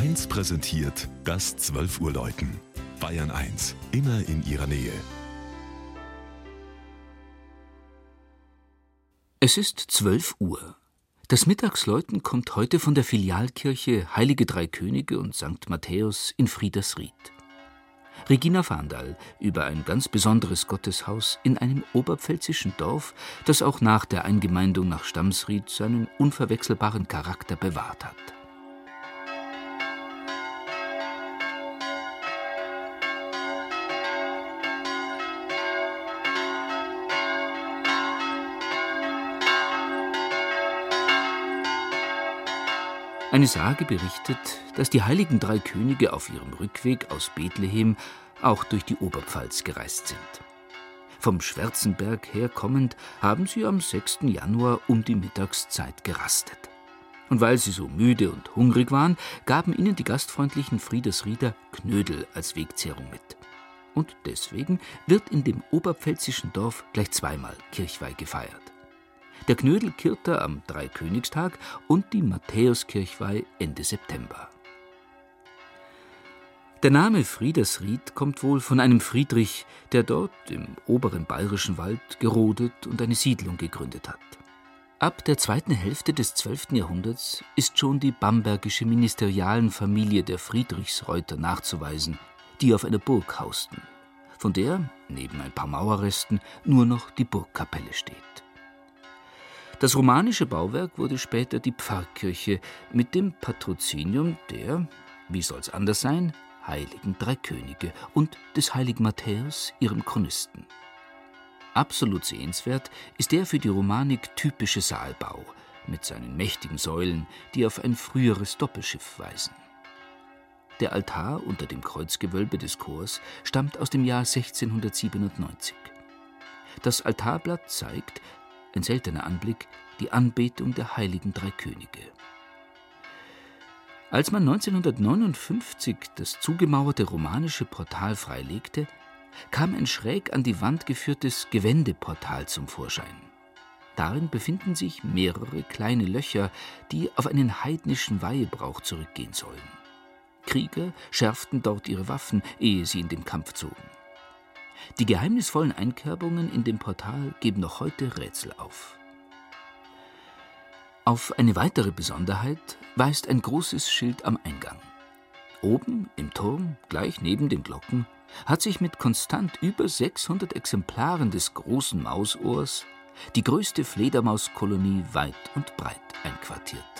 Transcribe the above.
1 präsentiert das 12 Uhr Läuten. Bayern 1, immer in ihrer Nähe. Es ist 12 Uhr. Das Mittagsläuten kommt heute von der Filialkirche Heilige Drei Könige und St. Matthäus in Friedersried. Regina Fahndal über ein ganz besonderes Gotteshaus in einem oberpfälzischen Dorf, das auch nach der Eingemeindung nach Stammsried seinen unverwechselbaren Charakter bewahrt hat. Eine Sage berichtet, dass die heiligen drei Könige auf ihrem Rückweg aus Bethlehem auch durch die Oberpfalz gereist sind. Vom Schwärzenberg her kommend haben sie am 6. Januar um die Mittagszeit gerastet. Und weil sie so müde und hungrig waren, gaben ihnen die gastfreundlichen Friedesrieder Knödel als Wegzehrung mit. Und deswegen wird in dem oberpfälzischen Dorf gleich zweimal Kirchweih gefeiert der Knödelkirter am Dreikönigstag und die Matthäuskirchweih Ende September. Der Name Friedersried kommt wohl von einem Friedrich, der dort im oberen bayerischen Wald gerodet und eine Siedlung gegründet hat. Ab der zweiten Hälfte des 12. Jahrhunderts ist schon die bambergische Ministerialenfamilie der Friedrichsreuter nachzuweisen, die auf einer Burg hausten, von der, neben ein paar Mauerresten, nur noch die Burgkapelle steht. Das romanische Bauwerk wurde später die Pfarrkirche mit dem Patrozinium der, wie soll's anders sein, heiligen drei Könige und des heiligen Matthäus, ihrem Chronisten. Absolut sehenswert ist der für die Romanik typische Saalbau mit seinen mächtigen Säulen, die auf ein früheres Doppelschiff weisen. Der Altar unter dem Kreuzgewölbe des Chors stammt aus dem Jahr 1697. Das Altarblatt zeigt, ein seltener Anblick, die Anbetung der heiligen drei Könige. Als man 1959 das zugemauerte romanische Portal freilegte, kam ein schräg an die Wand geführtes Gewändeportal zum Vorschein. Darin befinden sich mehrere kleine Löcher, die auf einen heidnischen Weihebrauch zurückgehen sollen. Krieger schärften dort ihre Waffen, ehe sie in den Kampf zogen. Die geheimnisvollen Einkerbungen in dem Portal geben noch heute Rätsel auf. Auf eine weitere Besonderheit weist ein großes Schild am Eingang. Oben im Turm, gleich neben den Glocken, hat sich mit konstant über 600 Exemplaren des großen Mausohrs die größte Fledermauskolonie weit und breit einquartiert.